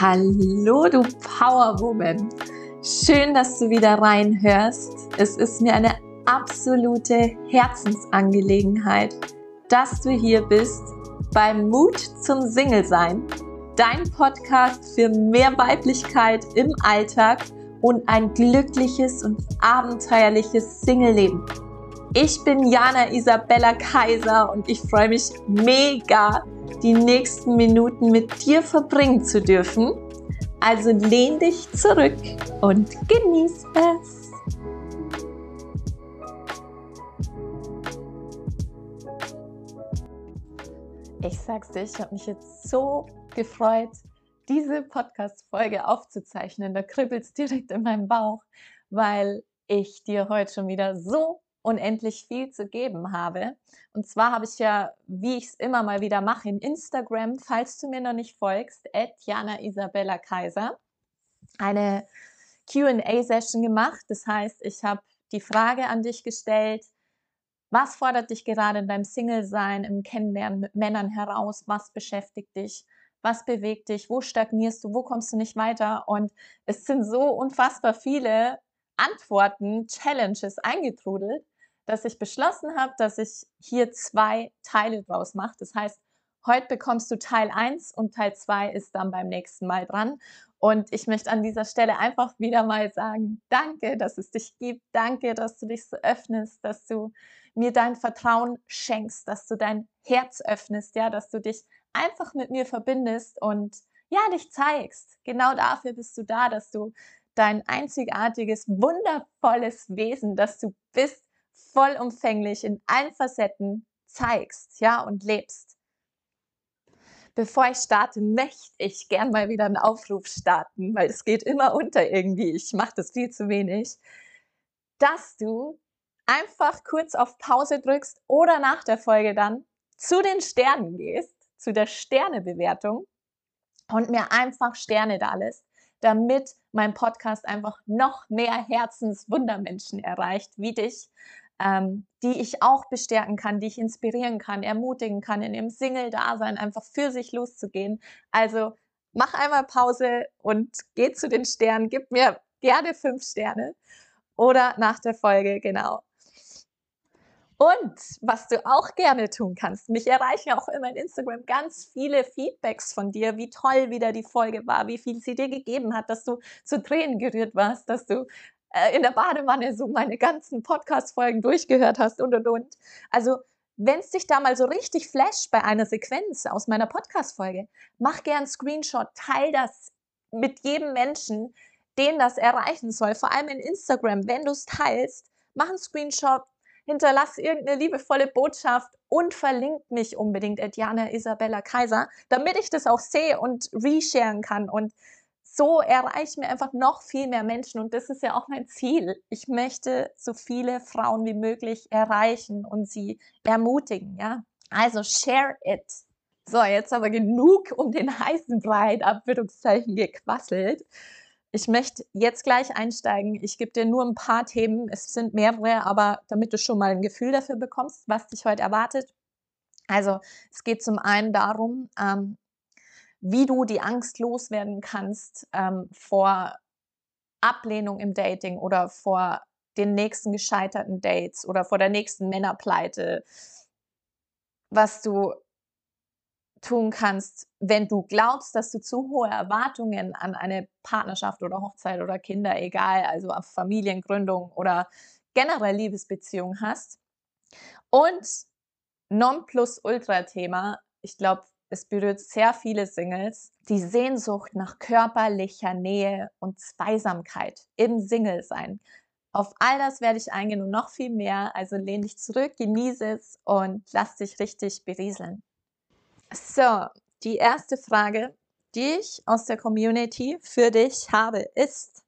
Hallo, du Powerwoman. Schön, dass du wieder reinhörst. Es ist mir eine absolute Herzensangelegenheit, dass du hier bist beim Mut zum Single-Sein. Dein Podcast für mehr Weiblichkeit im Alltag und ein glückliches und abenteuerliches Single-Leben. Ich bin Jana Isabella Kaiser und ich freue mich mega, die nächsten Minuten mit dir verbringen zu dürfen. Also lehn dich zurück und genieß es. Ich sag's dir, ich habe mich jetzt so gefreut, diese Podcast-Folge aufzuzeichnen. Da kribbelt es direkt in meinem Bauch, weil ich dir heute schon wieder so unendlich viel zu geben habe. Und zwar habe ich ja, wie ich es immer mal wieder mache, in Instagram, falls du mir noch nicht folgst, Jana Isabella Kaiser, eine QA-Session gemacht. Das heißt, ich habe die Frage an dich gestellt, was fordert dich gerade in deinem Single-Sein, im Kennenlernen mit Männern heraus? Was beschäftigt dich? Was bewegt dich? Wo stagnierst du? Wo kommst du nicht weiter? Und es sind so unfassbar viele Antworten, Challenges eingetrudelt, dass ich beschlossen habe, dass ich hier zwei Teile draus mache. Das heißt, heute bekommst du Teil 1 und Teil 2 ist dann beim nächsten Mal dran. Und ich möchte an dieser Stelle einfach wieder mal sagen, danke, dass es dich gibt. Danke, dass du dich so öffnest, dass du mir dein Vertrauen schenkst, dass du dein Herz öffnest, ja, dass du dich einfach mit mir verbindest und ja, dich zeigst. Genau dafür bist du da, dass du dein einzigartiges, wundervolles Wesen, das du bist, vollumfänglich in allen Facetten zeigst, ja, und lebst. Bevor ich starte, möchte ich gern mal wieder einen Aufruf starten, weil es geht immer unter irgendwie. Ich mache das viel zu wenig. Dass du einfach kurz auf Pause drückst oder nach der Folge dann zu den Sternen gehst, zu der Sternebewertung und mir einfach Sterne da lässt damit mein Podcast einfach noch mehr Herzenswundermenschen erreicht, wie dich, ähm, die ich auch bestärken kann, die ich inspirieren kann, ermutigen kann, in ihrem Single-Dasein einfach für sich loszugehen. Also mach einmal Pause und geh zu den Sternen, gib mir gerne fünf Sterne oder nach der Folge, genau. Und was du auch gerne tun kannst, mich erreichen auch immer in Instagram ganz viele Feedbacks von dir, wie toll wieder die Folge war, wie viel sie dir gegeben hat, dass du zu Tränen gerührt warst, dass du äh, in der Badewanne so meine ganzen Podcast-Folgen durchgehört hast und und und. Also, wenn es dich da mal so richtig flasht bei einer Sequenz aus meiner Podcast-Folge, mach gern Screenshot, teil das mit jedem Menschen, den das erreichen soll, vor allem in Instagram, wenn du es teilst, mach einen Screenshot, hinterlass irgendeine liebevolle Botschaft und verlinkt mich unbedingt, Diana Isabella Kaiser, damit ich das auch sehe und resharen kann. Und so erreichen wir einfach noch viel mehr Menschen. Und das ist ja auch mein Ziel. Ich möchte so viele Frauen wie möglich erreichen und sie ermutigen, ja. Also share it. So, jetzt aber genug um den heißen Brei, Abwürdigungszeichen gequasselt. Ich möchte jetzt gleich einsteigen. Ich gebe dir nur ein paar Themen. Es sind mehrere, aber damit du schon mal ein Gefühl dafür bekommst, was dich heute erwartet. Also es geht zum einen darum, ähm, wie du die Angst loswerden kannst ähm, vor Ablehnung im Dating oder vor den nächsten gescheiterten Dates oder vor der nächsten Männerpleite, was du tun kannst, wenn du glaubst, dass du zu hohe Erwartungen an eine Partnerschaft oder Hochzeit oder Kinder, egal, also auf Familiengründung oder generell Liebesbeziehung hast. Und Non-Plus-Ultra-Thema, ich glaube, es berührt sehr viele Singles, die Sehnsucht nach körperlicher Nähe und Zweisamkeit im Single-Sein. Auf all das werde ich eingehen und noch viel mehr. Also lehn dich zurück, genieße es und lass dich richtig berieseln. So, die erste Frage, die ich aus der Community für dich habe, ist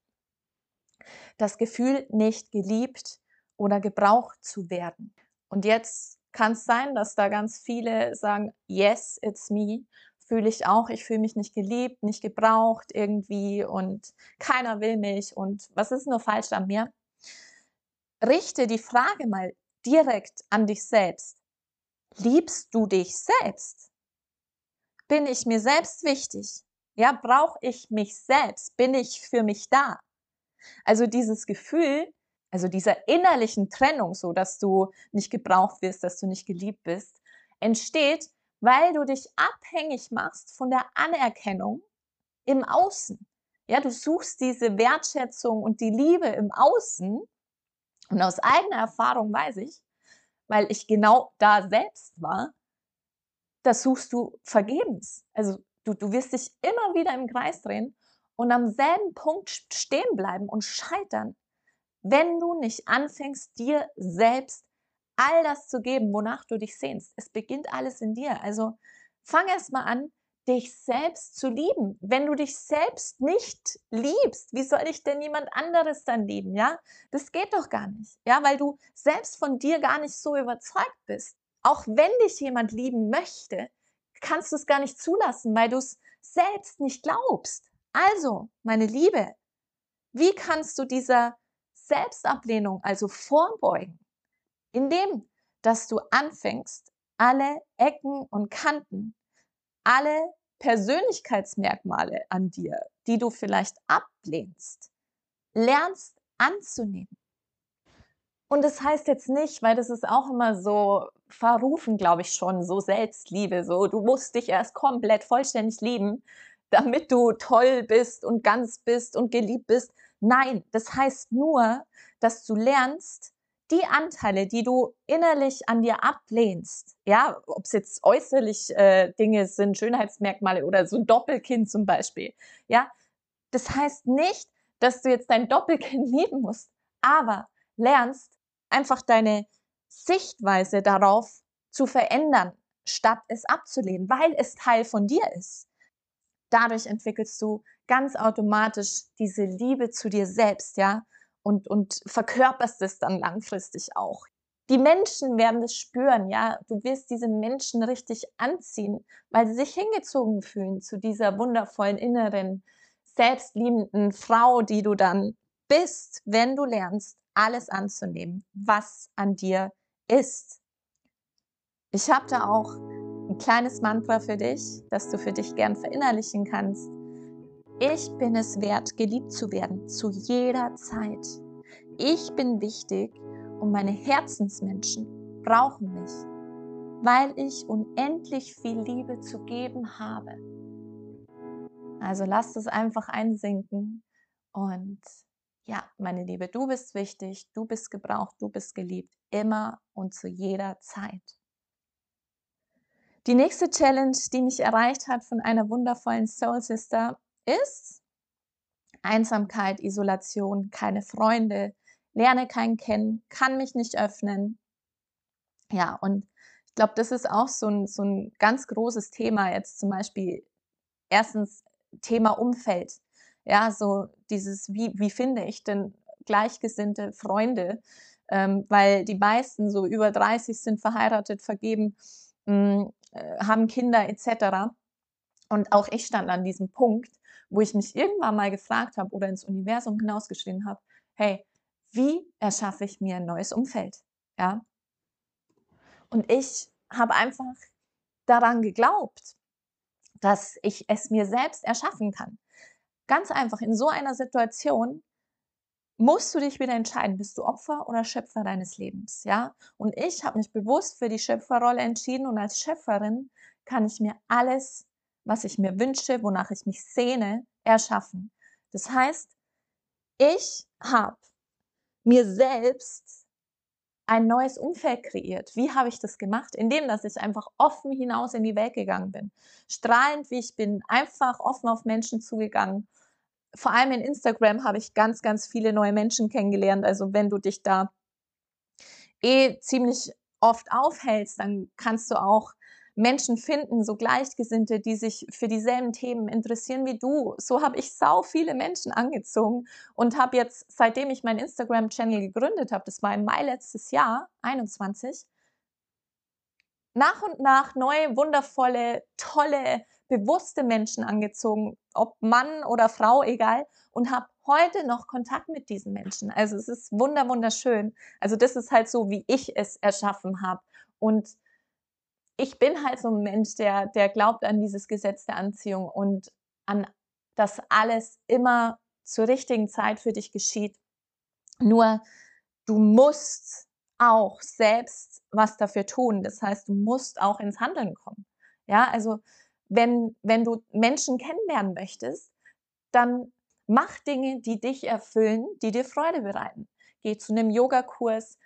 das Gefühl, nicht geliebt oder gebraucht zu werden. Und jetzt kann es sein, dass da ganz viele sagen, yes, it's me. Fühle ich auch, ich fühle mich nicht geliebt, nicht gebraucht irgendwie und keiner will mich und was ist nur falsch an mir? Richte die Frage mal direkt an dich selbst. Liebst du dich selbst? Bin ich mir selbst wichtig? Ja, brauche ich mich selbst? Bin ich für mich da? Also dieses Gefühl, also dieser innerlichen Trennung, so dass du nicht gebraucht wirst, dass du nicht geliebt bist, entsteht, weil du dich abhängig machst von der Anerkennung im Außen. Ja, du suchst diese Wertschätzung und die Liebe im Außen. Und aus eigener Erfahrung weiß ich, weil ich genau da selbst war, das suchst du vergebens. Also du, du wirst dich immer wieder im Kreis drehen und am selben Punkt stehen bleiben und scheitern, wenn du nicht anfängst, dir selbst all das zu geben, wonach du dich sehnst. Es beginnt alles in dir. Also fang erst mal an, dich selbst zu lieben. Wenn du dich selbst nicht liebst, wie soll ich denn jemand anderes dann lieben, ja? Das geht doch gar nicht, ja, weil du selbst von dir gar nicht so überzeugt bist. Auch wenn dich jemand lieben möchte, kannst du es gar nicht zulassen, weil du es selbst nicht glaubst. Also, meine Liebe, wie kannst du dieser Selbstablehnung also vorbeugen? Indem, dass du anfängst, alle Ecken und Kanten, alle Persönlichkeitsmerkmale an dir, die du vielleicht ablehnst, lernst anzunehmen. Und das heißt jetzt nicht, weil das ist auch immer so verrufen, glaube ich schon, so Selbstliebe, so du musst dich erst komplett vollständig lieben, damit du toll bist und ganz bist und geliebt bist. Nein, das heißt nur, dass du lernst, die Anteile, die du innerlich an dir ablehnst, ja, ob es jetzt äußerlich äh, Dinge sind, Schönheitsmerkmale oder so ein Doppelkind zum Beispiel, ja, das heißt nicht, dass du jetzt dein Doppelkind lieben musst, aber lernst einfach deine Sichtweise darauf zu verändern, statt es abzulehnen, weil es Teil von dir ist. Dadurch entwickelst du ganz automatisch diese Liebe zu dir selbst, ja, und, und verkörperst es dann langfristig auch. Die Menschen werden es spüren, ja. Du wirst diese Menschen richtig anziehen, weil sie sich hingezogen fühlen zu dieser wundervollen inneren, selbstliebenden Frau, die du dann bist, wenn du lernst, alles anzunehmen, was an dir ist. Ich habe da auch ein kleines Mantra für dich, das du für dich gern verinnerlichen kannst. Ich bin es wert, geliebt zu werden, zu jeder Zeit. Ich bin wichtig und meine Herzensmenschen brauchen mich, weil ich unendlich viel Liebe zu geben habe. Also lasst es einfach einsinken und ja, meine Liebe, du bist wichtig, du bist gebraucht, du bist geliebt, immer und zu jeder Zeit. Die nächste Challenge, die mich erreicht hat von einer wundervollen Soul Sister, ist Einsamkeit, Isolation, keine Freunde, lerne keinen kennen, kann mich nicht öffnen. Ja, und ich glaube, das ist auch so ein, so ein ganz großes Thema jetzt zum Beispiel. Erstens Thema Umfeld. Ja, so dieses, wie, wie finde ich denn gleichgesinnte Freunde? Ähm, weil die meisten so über 30 sind verheiratet, vergeben, mh, hm, äh, haben Kinder etc. Und auch ich stand an diesem Punkt, wo ich mich irgendwann mal gefragt habe oder ins Universum hinausgeschrien habe, hey, wie erschaffe ich mir ein neues Umfeld? Ja. Und ich habe einfach daran geglaubt, dass ich es mir selbst erschaffen kann. Ganz einfach, in so einer Situation musst du dich wieder entscheiden, bist du Opfer oder Schöpfer deines Lebens, ja? Und ich habe mich bewusst für die Schöpferrolle entschieden und als Schöpferin kann ich mir alles was ich mir wünsche, wonach ich mich sehne, erschaffen. Das heißt, ich habe mir selbst ein neues Umfeld kreiert. Wie habe ich das gemacht? Indem, dass ich einfach offen hinaus in die Welt gegangen bin. Strahlend wie ich bin, einfach offen auf Menschen zugegangen. Vor allem in Instagram habe ich ganz, ganz viele neue Menschen kennengelernt. Also wenn du dich da eh ziemlich oft aufhältst, dann kannst du auch Menschen finden, so Gleichgesinnte, die sich für dieselben Themen interessieren wie du. So habe ich sau viele Menschen angezogen und habe jetzt, seitdem ich meinen Instagram-Channel gegründet habe, das war im Mai letztes Jahr, 21, nach und nach neue, wundervolle, tolle, bewusste Menschen angezogen, ob Mann oder Frau, egal, und habe heute noch Kontakt mit diesen Menschen. Also es ist wunder, wunderschön. Also das ist halt so, wie ich es erschaffen habe. Und ich bin halt so ein Mensch, der, der glaubt an dieses Gesetz der Anziehung und an dass alles immer zur richtigen Zeit für dich geschieht. Nur du musst auch selbst was dafür tun. Das heißt, du musst auch ins Handeln kommen. Ja, also wenn, wenn du Menschen kennenlernen möchtest, dann mach Dinge, die dich erfüllen, die dir Freude bereiten. Geh zu einem Yogakurs,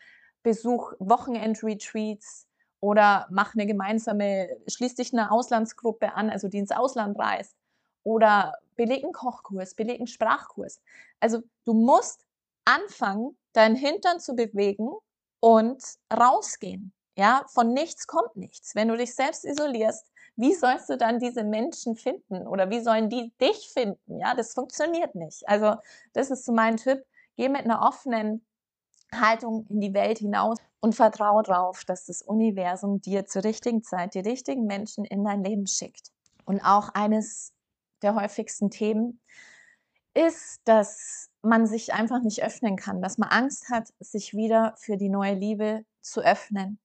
besuch Wochenend-Retreats oder mach eine gemeinsame, schließ dich einer Auslandsgruppe an, also die ins Ausland reist oder beleg einen Kochkurs, beleg einen Sprachkurs. Also du musst anfangen, deinen Hintern zu bewegen und rausgehen. Ja, von nichts kommt nichts. Wenn du dich selbst isolierst, wie sollst du dann diese Menschen finden oder wie sollen die dich finden? Ja, das funktioniert nicht. Also, das ist so mein Tipp. Geh mit einer offenen Haltung in die Welt hinaus und vertraue darauf, dass das Universum dir zur richtigen Zeit die richtigen Menschen in dein Leben schickt. Und auch eines der häufigsten Themen ist, dass man sich einfach nicht öffnen kann, dass man Angst hat, sich wieder für die neue Liebe zu öffnen.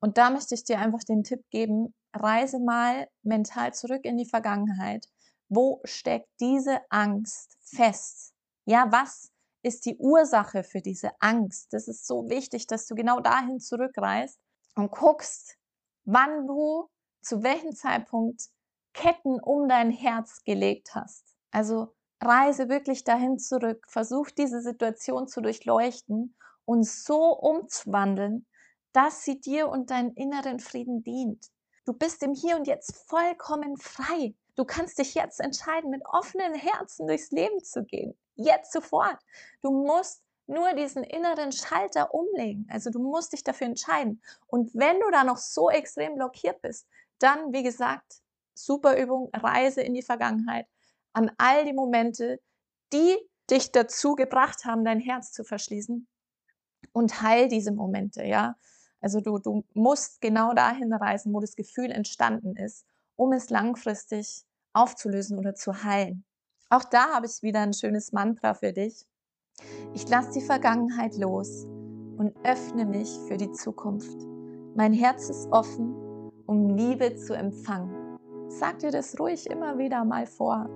Und da möchte ich dir einfach den Tipp geben, reise mal mental zurück in die Vergangenheit. Wo steckt diese Angst fest? Ja, was ist die Ursache für diese Angst? Das ist so wichtig, dass du genau dahin zurückreist und guckst, wann du zu welchem Zeitpunkt Ketten um dein Herz gelegt hast. Also reise wirklich dahin zurück, versuch diese Situation zu durchleuchten und so umzuwandeln, dass sie dir und deinen inneren Frieden dient. Du bist im Hier und Jetzt vollkommen frei. Du kannst dich jetzt entscheiden, mit offenen Herzen durchs Leben zu gehen. Jetzt sofort. Du musst nur diesen inneren Schalter umlegen. Also du musst dich dafür entscheiden. Und wenn du da noch so extrem blockiert bist, dann, wie gesagt, super Übung, Reise in die Vergangenheit, an all die Momente, die dich dazu gebracht haben, dein Herz zu verschließen und heil diese Momente, ja. Also du, du musst genau dahin reisen, wo das Gefühl entstanden ist, um es langfristig aufzulösen oder zu heilen. Auch da habe ich wieder ein schönes Mantra für dich. Ich lasse die Vergangenheit los und öffne mich für die Zukunft. Mein Herz ist offen, um Liebe zu empfangen. Sag dir das ruhig immer wieder mal vor.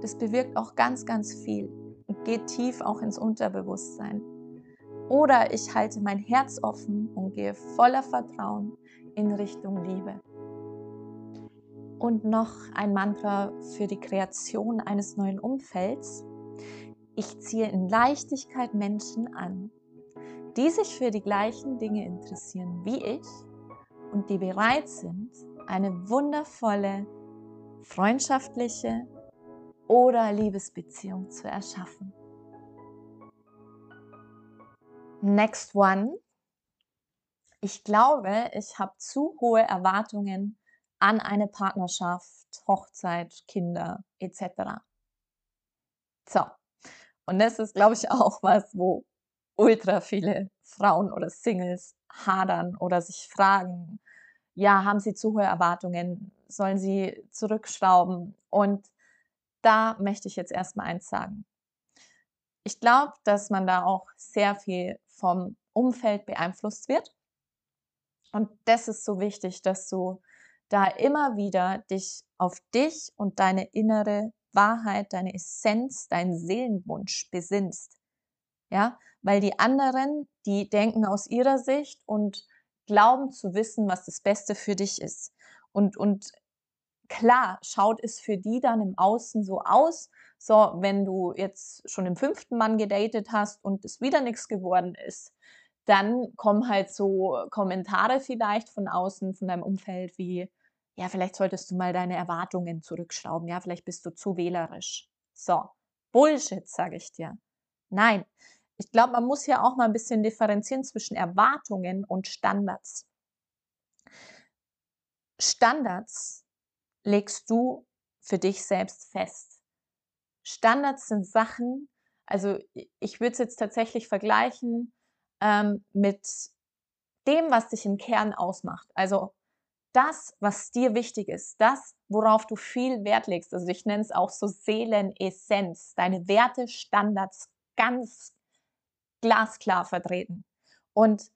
Das bewirkt auch ganz, ganz viel und geht tief auch ins Unterbewusstsein. Oder ich halte mein Herz offen und gehe voller Vertrauen in Richtung Liebe. Und noch ein Mantra für die Kreation eines neuen Umfelds. Ich ziehe in Leichtigkeit Menschen an, die sich für die gleichen Dinge interessieren wie ich und die bereit sind, eine wundervolle, freundschaftliche oder Liebesbeziehung zu erschaffen. Next one. Ich glaube, ich habe zu hohe Erwartungen an eine Partnerschaft, Hochzeit, Kinder etc. So, und das ist, glaube ich, auch was, wo ultra viele Frauen oder Singles hadern oder sich fragen, ja, haben sie zu hohe Erwartungen, sollen sie zurückschrauben? Und da möchte ich jetzt erstmal eins sagen. Ich glaube, dass man da auch sehr viel vom Umfeld beeinflusst wird. Und das ist so wichtig, dass du da immer wieder dich auf dich und deine innere Wahrheit, deine Essenz, deinen Seelenwunsch besinnst. Ja, weil die anderen, die denken aus ihrer Sicht und glauben zu wissen, was das Beste für dich ist. Und, und klar schaut es für die dann im Außen so aus, so, wenn du jetzt schon den fünften Mann gedatet hast und es wieder nichts geworden ist, dann kommen halt so Kommentare vielleicht von außen, von deinem Umfeld wie, ja, vielleicht solltest du mal deine Erwartungen zurückschrauben, ja, vielleicht bist du zu wählerisch. So, Bullshit, sage ich dir. Nein, ich glaube, man muss hier auch mal ein bisschen differenzieren zwischen Erwartungen und Standards. Standards legst du für dich selbst fest. Standards sind Sachen, also ich würde es jetzt tatsächlich vergleichen ähm, mit dem, was dich im Kern ausmacht. Also das, was dir wichtig ist, das, worauf du viel Wert legst. Also ich nenne es auch so Seelenessenz, deine Werte, Standards ganz glasklar vertreten. Und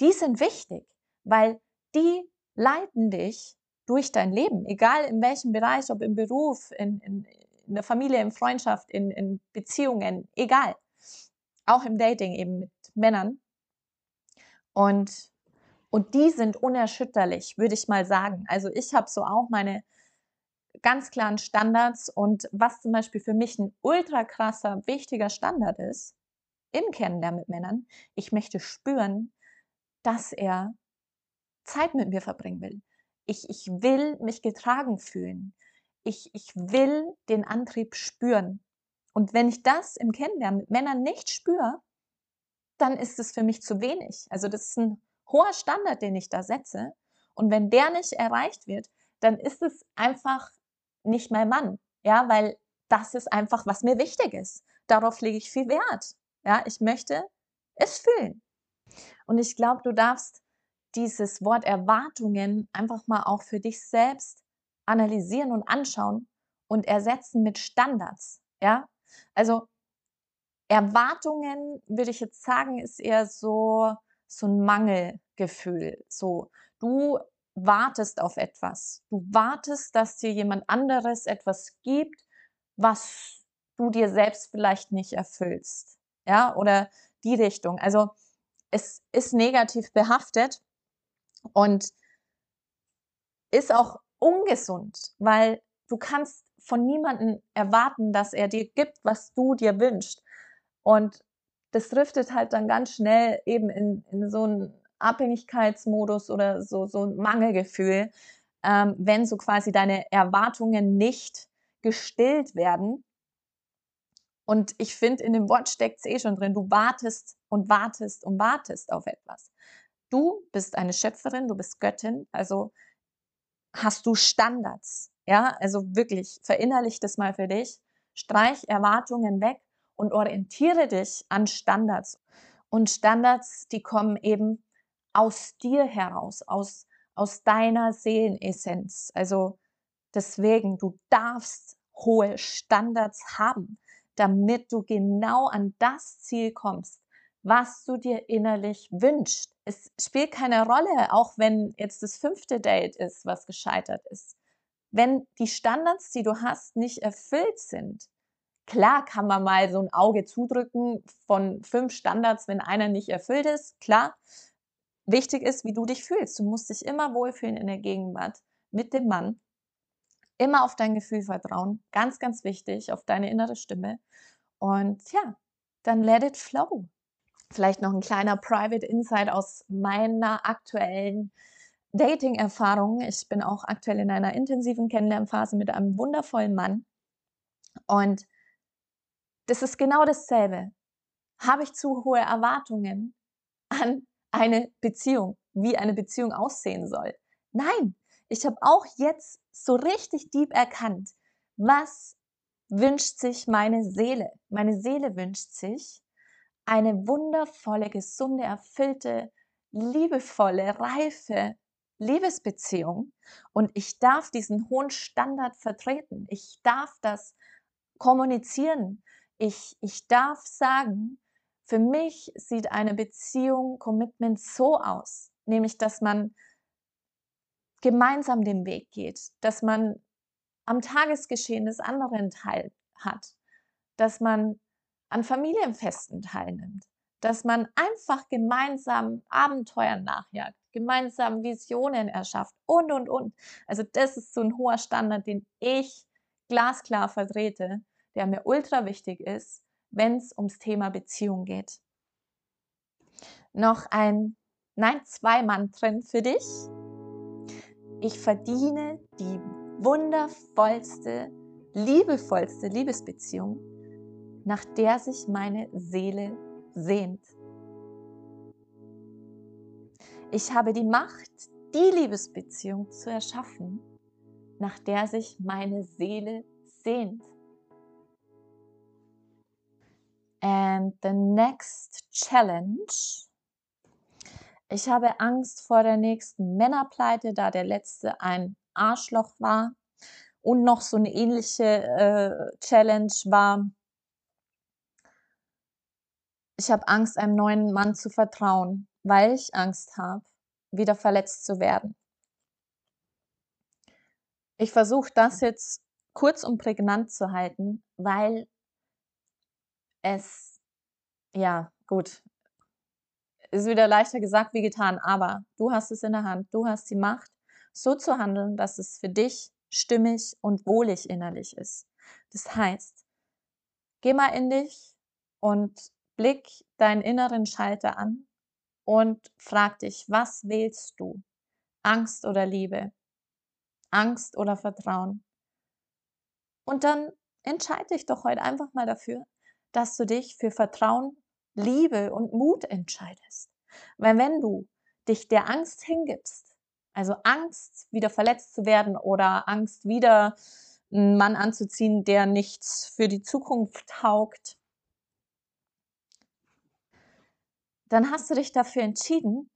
die sind wichtig, weil die leiten dich durch dein Leben, egal in welchem Bereich, ob im Beruf, in, in, in der Familie, in Freundschaft, in, in Beziehungen, egal. Auch im Dating eben mit Männern. Und, und die sind unerschütterlich, würde ich mal sagen. Also ich habe so auch meine ganz klaren Standards und was zum Beispiel für mich ein ultra krasser, wichtiger Standard ist, im Kennenlernen mit Männern, ich möchte spüren, dass er Zeit mit mir verbringen will. Ich, ich will mich getragen fühlen. Ich, ich will den Antrieb spüren. Und wenn ich das im Kennenlernen mit Männern nicht spüre, dann ist es für mich zu wenig. Also das ist ein hoher Standard, den ich da setze. Und wenn der nicht erreicht wird, dann ist es einfach nicht mein Mann. Ja, weil das ist einfach, was mir wichtig ist. Darauf lege ich viel Wert. Ja, ich möchte es fühlen. Und ich glaube, du darfst dieses Wort Erwartungen einfach mal auch für dich selbst analysieren und anschauen und ersetzen mit Standards. Ja, also Erwartungen, würde ich jetzt sagen, ist eher so, so ein Mangelgefühl. So, du wartest auf etwas. Du wartest, dass dir jemand anderes etwas gibt, was du dir selbst vielleicht nicht erfüllst. Ja, oder die Richtung. Also, es ist negativ behaftet und ist auch ungesund, weil du kannst von niemandem erwarten, dass er dir gibt, was du dir wünschst. Und das driftet halt dann ganz schnell eben in, in so einen Abhängigkeitsmodus oder so, so ein Mangelgefühl, ähm, wenn so quasi deine Erwartungen nicht gestillt werden. Und ich finde, in dem Wort steckt es eh schon drin, du wartest und wartest und wartest auf etwas. Du bist eine Schöpferin, du bist Göttin, also hast du Standards. Ja, also wirklich, verinnerlich das mal für dich. Streich Erwartungen weg und orientiere dich an Standards. Und Standards, die kommen eben aus dir heraus, aus, aus deiner Seelenessenz. Also deswegen, du darfst hohe Standards haben, damit du genau an das Ziel kommst, was du dir innerlich wünschst. Es spielt keine Rolle, auch wenn jetzt das fünfte Date ist, was gescheitert ist. Wenn die Standards, die du hast, nicht erfüllt sind, klar kann man mal so ein Auge zudrücken von fünf Standards, wenn einer nicht erfüllt ist, klar. Wichtig ist, wie du dich fühlst. Du musst dich immer wohlfühlen in der Gegenwart mit dem Mann. Immer auf dein Gefühl vertrauen. Ganz, ganz wichtig, auf deine innere Stimme. Und ja, dann let it flow. Vielleicht noch ein kleiner Private Insight aus meiner aktuellen Dating-Erfahrung. Ich bin auch aktuell in einer intensiven Kennenlernphase mit einem wundervollen Mann. Und das ist genau dasselbe. Habe ich zu hohe Erwartungen an eine Beziehung, wie eine Beziehung aussehen soll? Nein, ich habe auch jetzt so richtig deep erkannt, was wünscht sich meine Seele. Meine Seele wünscht sich, eine wundervolle, gesunde, erfüllte, liebevolle, reife Liebesbeziehung und ich darf diesen hohen Standard vertreten. Ich darf das kommunizieren. Ich, ich darf sagen, für mich sieht eine Beziehung, Commitment so aus, nämlich dass man gemeinsam den Weg geht, dass man am Tagesgeschehen des anderen teil hat, dass man an Familienfesten teilnimmt, dass man einfach gemeinsam Abenteuern nachjagt, gemeinsam Visionen erschafft und, und, und. Also das ist so ein hoher Standard, den ich glasklar vertrete, der mir ultra wichtig ist, wenn es ums Thema Beziehung geht. Noch ein, nein, zwei Mantren für dich. Ich verdiene die wundervollste, liebevollste Liebesbeziehung, nach der sich meine Seele sehnt. Ich habe die Macht, die Liebesbeziehung zu erschaffen, nach der sich meine Seele sehnt. And the next challenge. Ich habe Angst vor der nächsten Männerpleite, da der letzte ein Arschloch war. Und noch so eine ähnliche äh, Challenge war, ich habe Angst, einem neuen Mann zu vertrauen, weil ich Angst habe, wieder verletzt zu werden. Ich versuche das jetzt kurz und prägnant zu halten, weil es, ja, gut, ist wieder leichter gesagt wie getan, aber du hast es in der Hand, du hast die Macht, so zu handeln, dass es für dich stimmig und wohlig innerlich ist. Das heißt, geh mal in dich und blick deinen inneren Schalter an und frag dich, was wählst du? Angst oder Liebe? Angst oder Vertrauen? Und dann entscheide dich doch heute einfach mal dafür, dass du dich für Vertrauen, Liebe und Mut entscheidest. Weil wenn du dich der Angst hingibst, also Angst, wieder verletzt zu werden oder Angst, wieder einen Mann anzuziehen, der nichts für die Zukunft taugt, dann hast du dich dafür entschieden,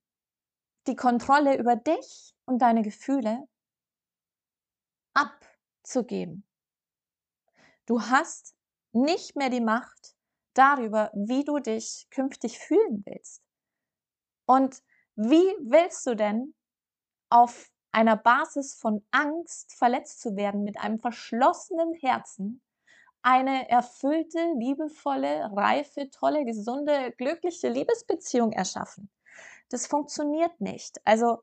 die Kontrolle über dich und deine Gefühle abzugeben. Du hast nicht mehr die Macht darüber, wie du dich künftig fühlen willst. Und wie willst du denn auf einer Basis von Angst verletzt zu werden mit einem verschlossenen Herzen eine erfüllte, liebevolle, reife, tolle, gesunde, glückliche Liebesbeziehung erschaffen. Das funktioniert nicht. Also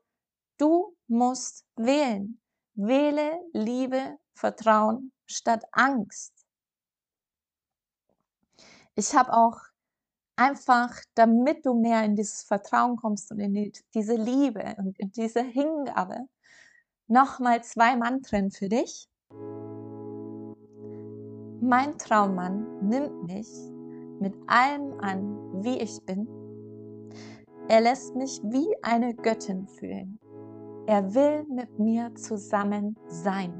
du musst wählen. Wähle Liebe, Vertrauen statt Angst. Ich habe auch einfach, damit du mehr in dieses Vertrauen kommst und in die, diese Liebe und in diese Hingabe, nochmal zwei Mantren für dich. Mein Traummann nimmt mich mit allem an, wie ich bin. Er lässt mich wie eine Göttin fühlen. Er will mit mir zusammen sein.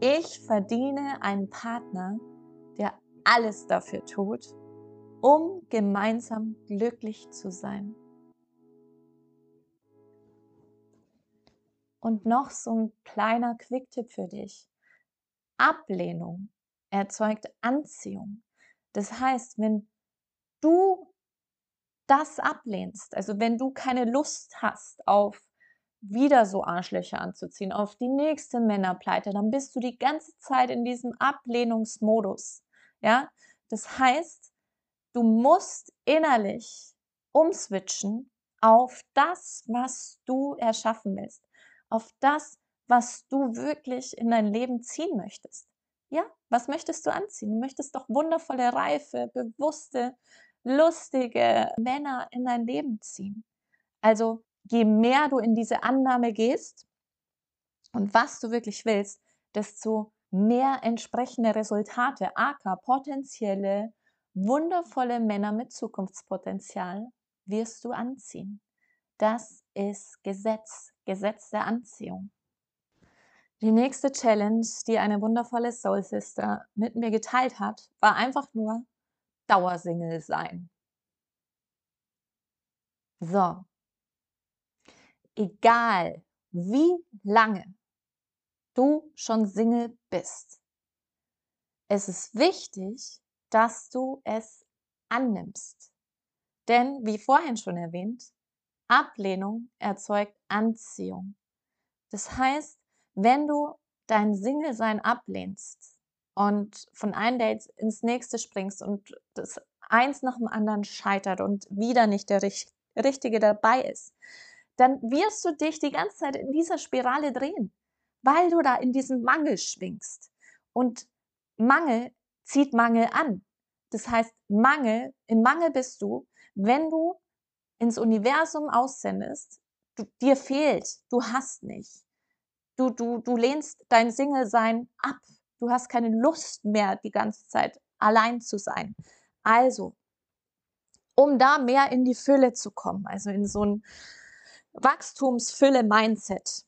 Ich verdiene einen Partner, der alles dafür tut, um gemeinsam glücklich zu sein. Und noch so ein kleiner Quicktipp für dich. Ablehnung erzeugt Anziehung. Das heißt, wenn du das ablehnst, also wenn du keine Lust hast auf wieder so Arschlöcher anzuziehen, auf die nächste Männerpleite, dann bist du die ganze Zeit in diesem Ablehnungsmodus. Ja, das heißt, du musst innerlich umswitchen auf das, was du erschaffen willst, auf das, was du wirklich in dein Leben ziehen möchtest. Ja, was möchtest du anziehen? Du möchtest doch wundervolle, reife, bewusste, lustige Männer in dein Leben ziehen. Also je mehr du in diese Annahme gehst und was du wirklich willst, desto mehr entsprechende Resultate, aka potenzielle, wundervolle Männer mit Zukunftspotenzial wirst du anziehen. Das ist Gesetz, Gesetz der Anziehung. Die nächste Challenge, die eine wundervolle Soul Sister mit mir geteilt hat, war einfach nur Dauersingle sein. So. Egal, wie lange du schon Single bist, es ist wichtig, dass du es annimmst. Denn, wie vorhin schon erwähnt, Ablehnung erzeugt Anziehung. Das heißt, wenn du dein Single-Sein ablehnst und von einem Date ins nächste springst und das eins nach dem anderen scheitert und wieder nicht der Richtige dabei ist, dann wirst du dich die ganze Zeit in dieser Spirale drehen, weil du da in diesem Mangel schwingst. Und Mangel zieht Mangel an. Das heißt, Mangel, im Mangel bist du, wenn du ins Universum aussendest, du, dir fehlt, du hast nicht. Du, du, du lehnst dein Single-Sein ab. Du hast keine Lust mehr, die ganze Zeit allein zu sein. Also, um da mehr in die Fülle zu kommen, also in so ein Wachstumsfülle-Mindset.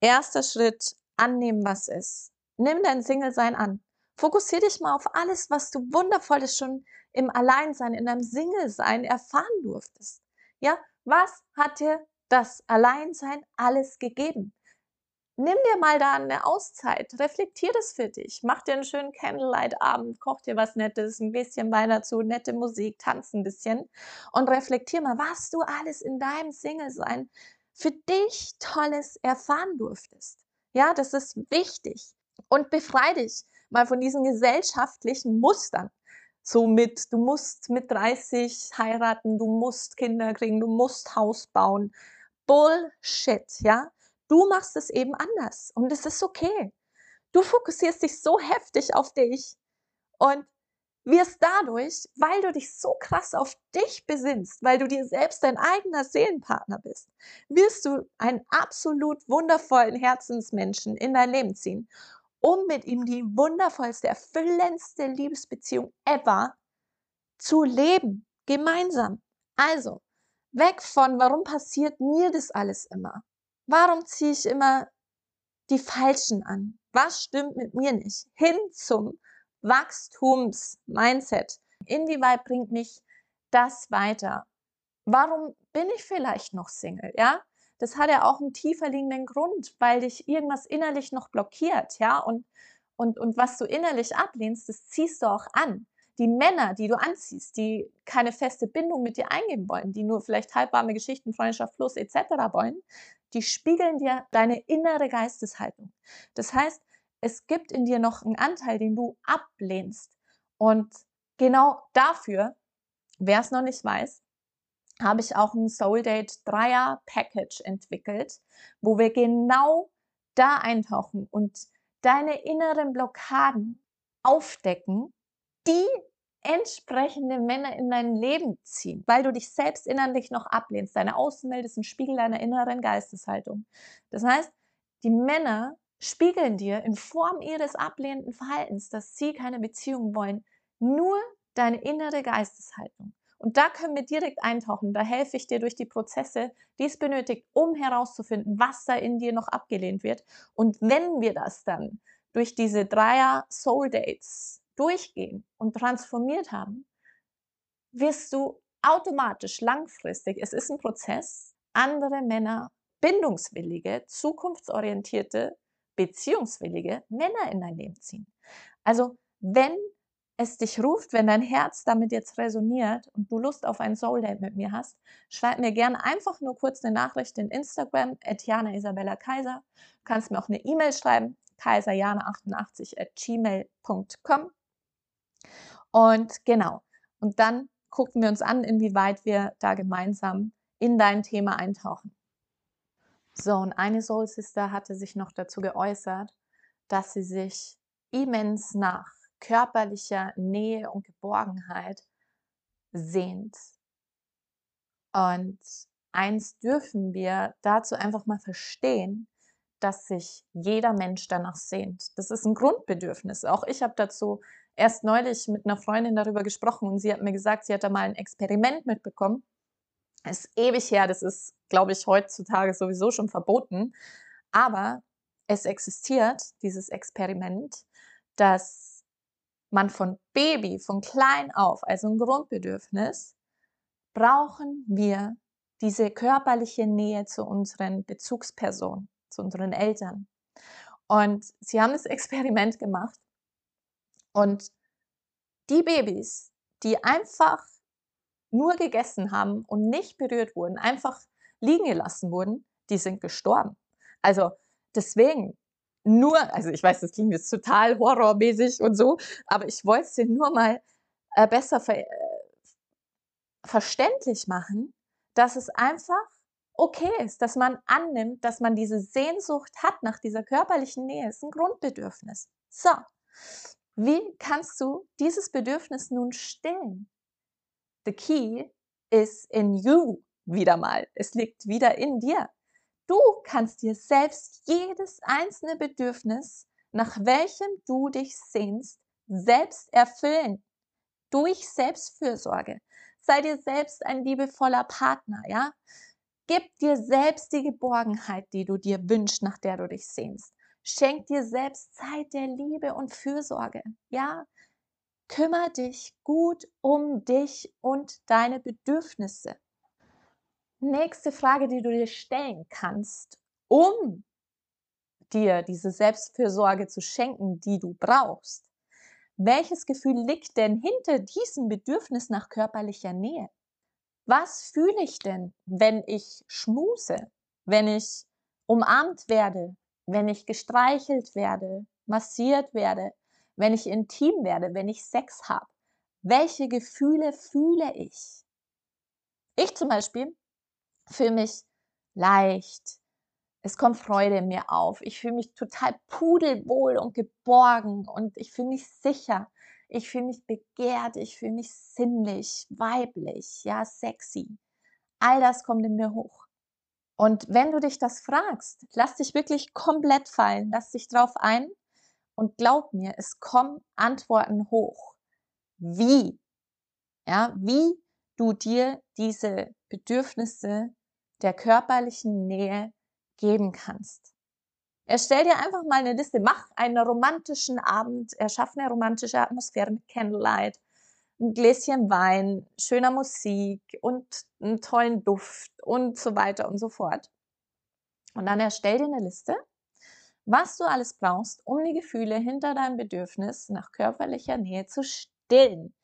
Erster Schritt, annehmen, was ist. Nimm dein Single-Sein an. Fokussier dich mal auf alles, was du wundervolles schon im Alleinsein, in deinem Single-Sein erfahren durftest. Ja, was hat dir das Alleinsein alles gegeben? Nimm dir mal da eine Auszeit, reflektier das für dich, mach dir einen schönen Candlelight-Abend, koch dir was Nettes, ein bisschen Wein dazu, nette Musik, tanz ein bisschen und reflektier mal, was du alles in deinem Single-Sein für dich Tolles erfahren durftest. Ja, das ist wichtig. Und befrei dich mal von diesen gesellschaftlichen Mustern. So mit, du musst mit 30 heiraten, du musst Kinder kriegen, du musst Haus bauen. Bullshit, ja? Du machst es eben anders und es ist okay. Du fokussierst dich so heftig auf dich und wirst dadurch, weil du dich so krass auf dich besinnst, weil du dir selbst dein eigener Seelenpartner bist, wirst du einen absolut wundervollen Herzensmenschen in dein Leben ziehen, um mit ihm die wundervollste, erfüllendste Liebesbeziehung ever zu leben, gemeinsam. Also, weg von, warum passiert mir das alles immer? Warum ziehe ich immer die Falschen an? Was stimmt mit mir nicht? Hin zum Wachstums-Mindset. Inwieweit bringt mich das weiter? Warum bin ich vielleicht noch Single? Ja, das hat ja auch einen tiefer liegenden Grund, weil dich irgendwas innerlich noch blockiert. Ja, und, und, und was du innerlich ablehnst, das ziehst du auch an. Die Männer, die du anziehst, die keine feste Bindung mit dir eingeben wollen, die nur vielleicht halbwarme Geschichten, Freundschaft, Fluss etc. wollen, die spiegeln dir deine innere Geisteshaltung. Das heißt, es gibt in dir noch einen Anteil, den du ablehnst. Und genau dafür, wer es noch nicht weiß, habe ich auch ein Soul Date Dreier Package entwickelt, wo wir genau da eintauchen und deine inneren Blockaden aufdecken, die entsprechende Männer in dein Leben ziehen, weil du dich selbst innerlich noch ablehnst. Deine Außenwelt ist ein Spiegel deiner inneren Geisteshaltung. Das heißt, die Männer spiegeln dir in Form ihres ablehnenden Verhaltens, dass sie keine Beziehung wollen, nur deine innere Geisteshaltung. Und da können wir direkt eintauchen. Da helfe ich dir durch die Prozesse, die es benötigt, um herauszufinden, was da in dir noch abgelehnt wird. Und wenn wir das dann durch diese Dreier Soul Dates durchgehen und transformiert haben, wirst du automatisch langfristig, es ist ein Prozess, andere Männer, bindungswillige, zukunftsorientierte, beziehungswillige Männer in dein Leben ziehen. Also wenn es dich ruft, wenn dein Herz damit jetzt resoniert und du Lust auf ein Soul Date mit mir hast, schreib mir gerne einfach nur kurz eine Nachricht in Instagram, Etiana Isabella Kaiser. Du kannst mir auch eine E-Mail schreiben, kaiserjana88 at gmail.com. Und genau, und dann gucken wir uns an, inwieweit wir da gemeinsam in dein Thema eintauchen. So, und eine Soul Sister hatte sich noch dazu geäußert, dass sie sich immens nach körperlicher Nähe und Geborgenheit sehnt. Und eins dürfen wir dazu einfach mal verstehen, dass sich jeder Mensch danach sehnt. Das ist ein Grundbedürfnis. Auch ich habe dazu erst neulich mit einer Freundin darüber gesprochen und sie hat mir gesagt, sie hat da mal ein Experiment mitbekommen. Das ist ewig her, das ist glaube ich, heutzutage sowieso schon verboten. Aber es existiert, dieses Experiment, dass man von Baby, von klein auf, also ein Grundbedürfnis, brauchen wir diese körperliche Nähe zu unseren Bezugspersonen, zu unseren Eltern. Und sie haben das Experiment gemacht und die Babys, die einfach nur gegessen haben und nicht berührt wurden, einfach liegen gelassen wurden, die sind gestorben. Also deswegen nur, also ich weiß, das klingt jetzt total horrormäßig und so, aber ich wollte es dir nur mal äh, besser ver äh, verständlich machen, dass es einfach okay ist, dass man annimmt, dass man diese Sehnsucht hat nach dieser körperlichen Nähe. Ist ein Grundbedürfnis. So, wie kannst du dieses Bedürfnis nun stillen? The key is in you wieder mal. Es liegt wieder in dir. Du kannst dir selbst jedes einzelne Bedürfnis, nach welchem du dich sehnst, selbst erfüllen. Durch Selbstfürsorge. Sei dir selbst ein liebevoller Partner, ja? Gib dir selbst die Geborgenheit, die du dir wünschst, nach der du dich sehnst. Schenk dir selbst Zeit der Liebe und Fürsorge, ja? Kümmer dich gut um dich und deine Bedürfnisse. Nächste Frage, die du dir stellen kannst, um dir diese Selbstfürsorge zu schenken, die du brauchst. Welches Gefühl liegt denn hinter diesem Bedürfnis nach körperlicher Nähe? Was fühle ich denn, wenn ich schmuse? wenn ich umarmt werde, wenn ich gestreichelt werde, massiert werde, wenn ich intim werde, wenn ich Sex habe? Welche Gefühle fühle ich? Ich zum Beispiel fühle mich leicht. Es kommt Freude in mir auf. Ich fühle mich total pudelwohl und geborgen und ich fühle mich sicher. Ich fühle mich begehrt, ich fühle mich sinnlich, weiblich, ja, sexy. All das kommt in mir hoch. Und wenn du dich das fragst, lass dich wirklich komplett fallen, lass dich drauf ein und glaub mir, es kommen Antworten hoch. Wie? Ja, wie du dir diese Bedürfnisse der körperlichen Nähe geben kannst. Erstell dir einfach mal eine Liste, mach einen romantischen Abend, erschaff eine romantische Atmosphäre mit Candlelight, ein Gläschen Wein, schöner Musik und einen tollen Duft und so weiter und so fort. Und dann erstell dir eine Liste, was du alles brauchst, um die Gefühle hinter deinem Bedürfnis nach körperlicher Nähe zu stillen.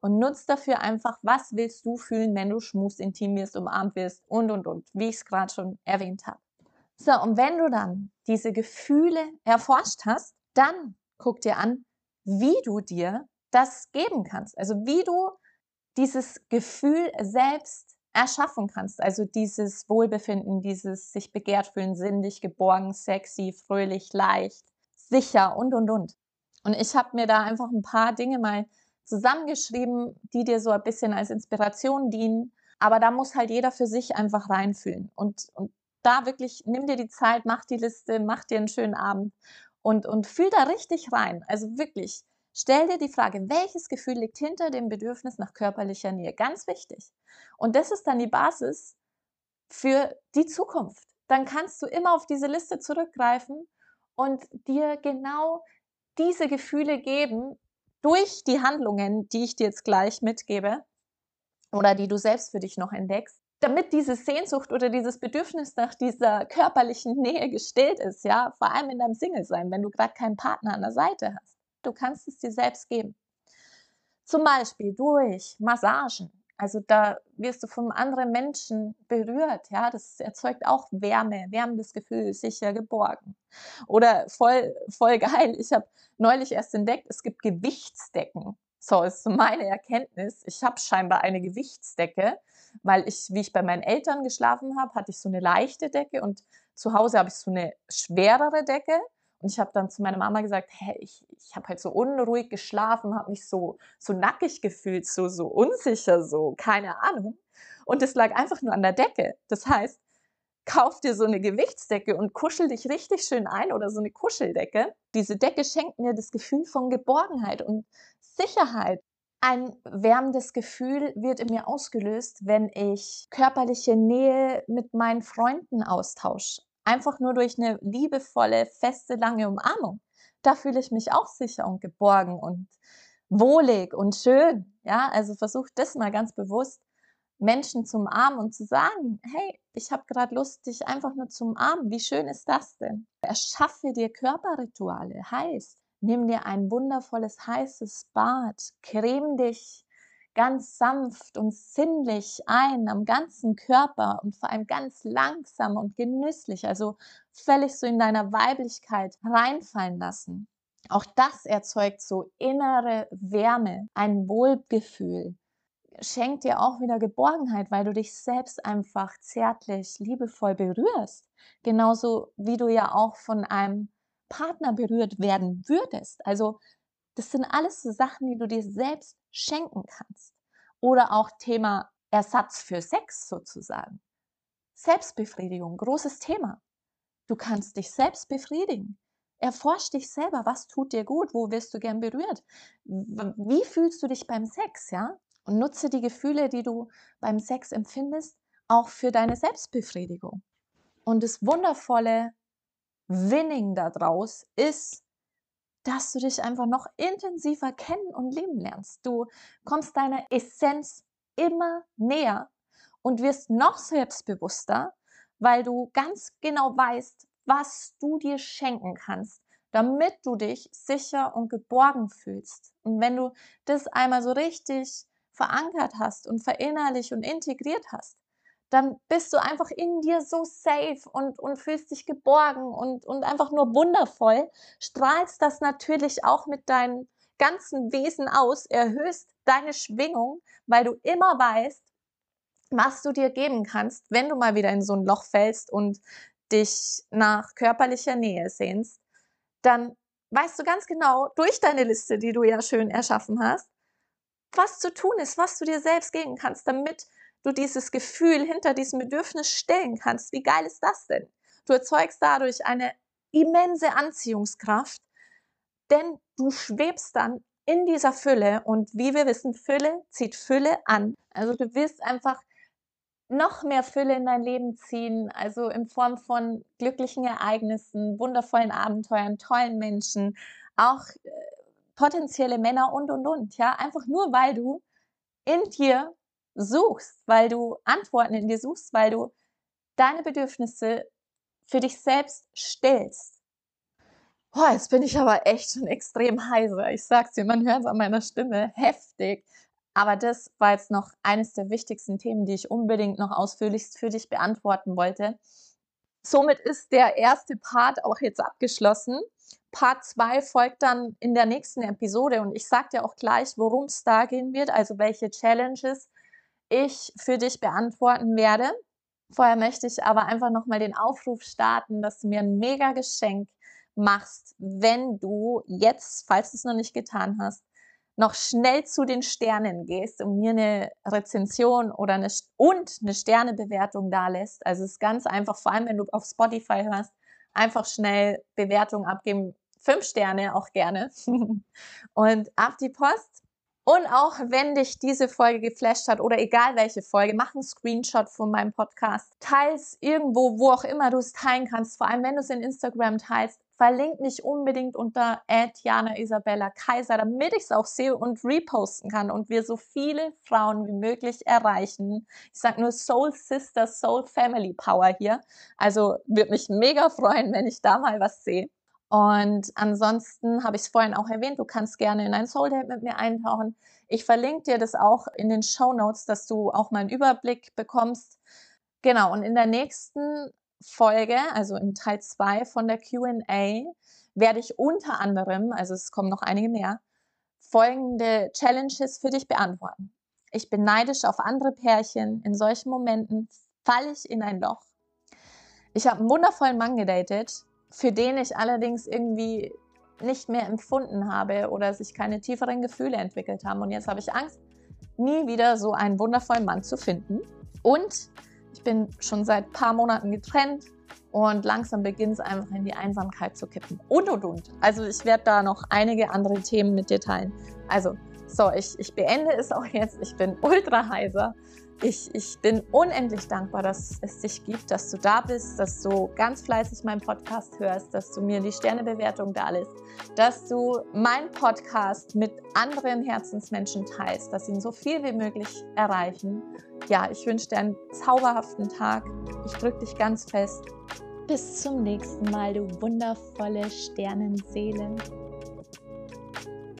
Und nutzt dafür einfach, was willst du fühlen, wenn du schmust, intim wirst, umarmt wirst und, und, und, wie ich es gerade schon erwähnt habe. So, und wenn du dann diese Gefühle erforscht hast, dann guck dir an, wie du dir das geben kannst. Also wie du dieses Gefühl selbst erschaffen kannst. Also dieses Wohlbefinden, dieses sich begehrt fühlen, sinnlich, geborgen, sexy, fröhlich, leicht, sicher und, und, und. Und ich habe mir da einfach ein paar Dinge mal zusammengeschrieben, die dir so ein bisschen als Inspiration dienen. Aber da muss halt jeder für sich einfach reinfühlen. Und, und da wirklich, nimm dir die Zeit, mach die Liste, mach dir einen schönen Abend und, und fühl da richtig rein. Also wirklich, Stell dir die Frage, welches Gefühl liegt hinter dem Bedürfnis nach körperlicher Nähe? Ganz wichtig. Und das ist dann die Basis für die Zukunft. Dann kannst du immer auf diese Liste zurückgreifen und dir genau diese Gefühle geben durch die Handlungen, die ich dir jetzt gleich mitgebe oder die du selbst für dich noch entdeckst, damit diese Sehnsucht oder dieses Bedürfnis nach dieser körperlichen Nähe gestillt ist, ja, vor allem in deinem Single-Sein, wenn du gerade keinen Partner an der Seite hast. Du kannst es dir selbst geben. Zum Beispiel durch Massagen. Also da wirst du von anderen Menschen berührt, ja, das erzeugt auch Wärme, wärmendes Gefühl, sicher geborgen. Oder voll, voll geil, ich habe neulich erst entdeckt, es gibt Gewichtsdecken. So ist meine Erkenntnis. Ich habe scheinbar eine Gewichtsdecke, weil ich, wie ich bei meinen Eltern geschlafen habe, hatte ich so eine leichte Decke und zu Hause habe ich so eine schwerere Decke. Und ich habe dann zu meiner Mama gesagt, hey, ich, ich habe halt so unruhig geschlafen, habe mich so, so nackig gefühlt, so, so unsicher, so, keine Ahnung. Und es lag einfach nur an der Decke. Das heißt, kauf dir so eine Gewichtsdecke und kuschel dich richtig schön ein oder so eine Kuscheldecke. Diese Decke schenkt mir das Gefühl von Geborgenheit und Sicherheit. Ein wärmendes Gefühl wird in mir ausgelöst, wenn ich körperliche Nähe mit meinen Freunden austausche einfach nur durch eine liebevolle, feste, lange Umarmung. Da fühle ich mich auch sicher und geborgen und wohlig und schön. Ja, also versuch das mal ganz bewusst Menschen zu umarmen und zu sagen, hey, ich habe gerade Lust, dich einfach nur zu umarmen. Wie schön ist das denn? Erschaffe dir Körperrituale. Heißt, nimm dir ein wundervolles heißes Bad, creme dich ganz sanft und sinnlich ein am ganzen Körper und vor allem ganz langsam und genüsslich, also völlig so in deiner Weiblichkeit reinfallen lassen. Auch das erzeugt so innere Wärme, ein Wohlgefühl, schenkt dir auch wieder Geborgenheit, weil du dich selbst einfach zärtlich, liebevoll berührst. Genauso wie du ja auch von einem Partner berührt werden würdest. Also das sind alles so Sachen, die du dir selbst schenken kannst. Oder auch Thema Ersatz für Sex sozusagen. Selbstbefriedigung, großes Thema. Du kannst dich selbst befriedigen. Erforsch dich selber, was tut dir gut, wo wirst du gern berührt? Wie fühlst du dich beim Sex, ja? Und nutze die Gefühle, die du beim Sex empfindest, auch für deine Selbstbefriedigung. Und das wundervolle Winning daraus ist, dass du dich einfach noch intensiver kennen und lieben lernst. Du kommst deiner Essenz immer näher und wirst noch selbstbewusster, weil du ganz genau weißt, was du dir schenken kannst, damit du dich sicher und geborgen fühlst. Und wenn du das einmal so richtig verankert hast und verinnerlicht und integriert hast, dann bist du einfach in dir so safe und, und fühlst dich geborgen und, und einfach nur wundervoll, strahlst das natürlich auch mit deinem ganzen Wesen aus, erhöhst deine Schwingung, weil du immer weißt, was du dir geben kannst, wenn du mal wieder in so ein Loch fällst und dich nach körperlicher Nähe sehnst, dann weißt du ganz genau durch deine Liste, die du ja schön erschaffen hast, was zu tun ist, was du dir selbst geben kannst, damit du dieses Gefühl hinter diesem Bedürfnis stellen kannst. Wie geil ist das denn? Du erzeugst dadurch eine immense Anziehungskraft, denn du schwebst dann in dieser Fülle und wie wir wissen, Fülle zieht Fülle an. Also du willst einfach noch mehr Fülle in dein Leben ziehen, also in Form von glücklichen Ereignissen, wundervollen Abenteuern, tollen Menschen, auch äh, potenzielle Männer und und und, ja, einfach nur weil du in dir suchst, weil du Antworten in dir suchst, weil du deine Bedürfnisse für dich selbst stellst. Boah, jetzt bin ich aber echt schon extrem heiser. Ich sag's dir, man hört es an meiner Stimme heftig. Aber das war jetzt noch eines der wichtigsten Themen, die ich unbedingt noch ausführlichst für dich beantworten wollte. Somit ist der erste Part auch jetzt abgeschlossen. Part 2 folgt dann in der nächsten Episode und ich sage dir auch gleich, worum es da gehen wird, also welche Challenges ich für dich beantworten werde. Vorher möchte ich aber einfach nochmal den Aufruf starten, dass du mir ein mega Geschenk machst, wenn du jetzt, falls du es noch nicht getan hast, noch schnell zu den Sternen gehst und mir eine Rezension oder eine und eine Sternebewertung da lässt. Also es ist ganz einfach, vor allem wenn du auf Spotify hörst, einfach schnell Bewertung abgeben. Fünf Sterne auch gerne. und ab die Post. Und auch wenn dich diese Folge geflasht hat oder egal welche Folge, mach einen Screenshot von meinem Podcast. Teils irgendwo, wo auch immer du es teilen kannst. Vor allem, wenn du es in Instagram teilst. Verlink mich unbedingt unter Jana Isabella Kaiser, damit ich es auch sehe und reposten kann und wir so viele Frauen wie möglich erreichen. Ich sage nur Soul Sister, Soul Family Power hier. Also würde mich mega freuen, wenn ich da mal was sehe. Und ansonsten habe ich es vorhin auch erwähnt, du kannst gerne in ein Soul Date mit mir eintauchen. Ich verlinke dir das auch in den Show Notes, dass du auch mal einen Überblick bekommst. Genau, und in der nächsten Folge, also im Teil 2 von der QA, werde ich unter anderem, also es kommen noch einige mehr, folgende Challenges für dich beantworten. Ich bin neidisch auf andere Pärchen. In solchen Momenten falle ich in ein Loch. Ich habe einen wundervollen Mann gedatet, für den ich allerdings irgendwie nicht mehr empfunden habe oder sich keine tieferen Gefühle entwickelt haben. Und jetzt habe ich Angst, nie wieder so einen wundervollen Mann zu finden. Und ich bin schon seit ein paar Monaten getrennt und langsam beginnt es einfach in die Einsamkeit zu kippen. Und und und. Also ich werde da noch einige andere Themen mit dir teilen. Also, so, ich, ich beende es auch jetzt. Ich bin ultra heiser. Ich, ich bin unendlich dankbar, dass es dich gibt, dass du da bist, dass du ganz fleißig meinen Podcast hörst, dass du mir die Sternebewertung da lässt, dass du meinen Podcast mit anderen Herzensmenschen teilst, dass ihn so viel wie möglich erreichen. Ja, ich wünsche dir einen zauberhaften Tag. Ich drücke dich ganz fest. Bis zum nächsten Mal, du wundervolle Sternenseele.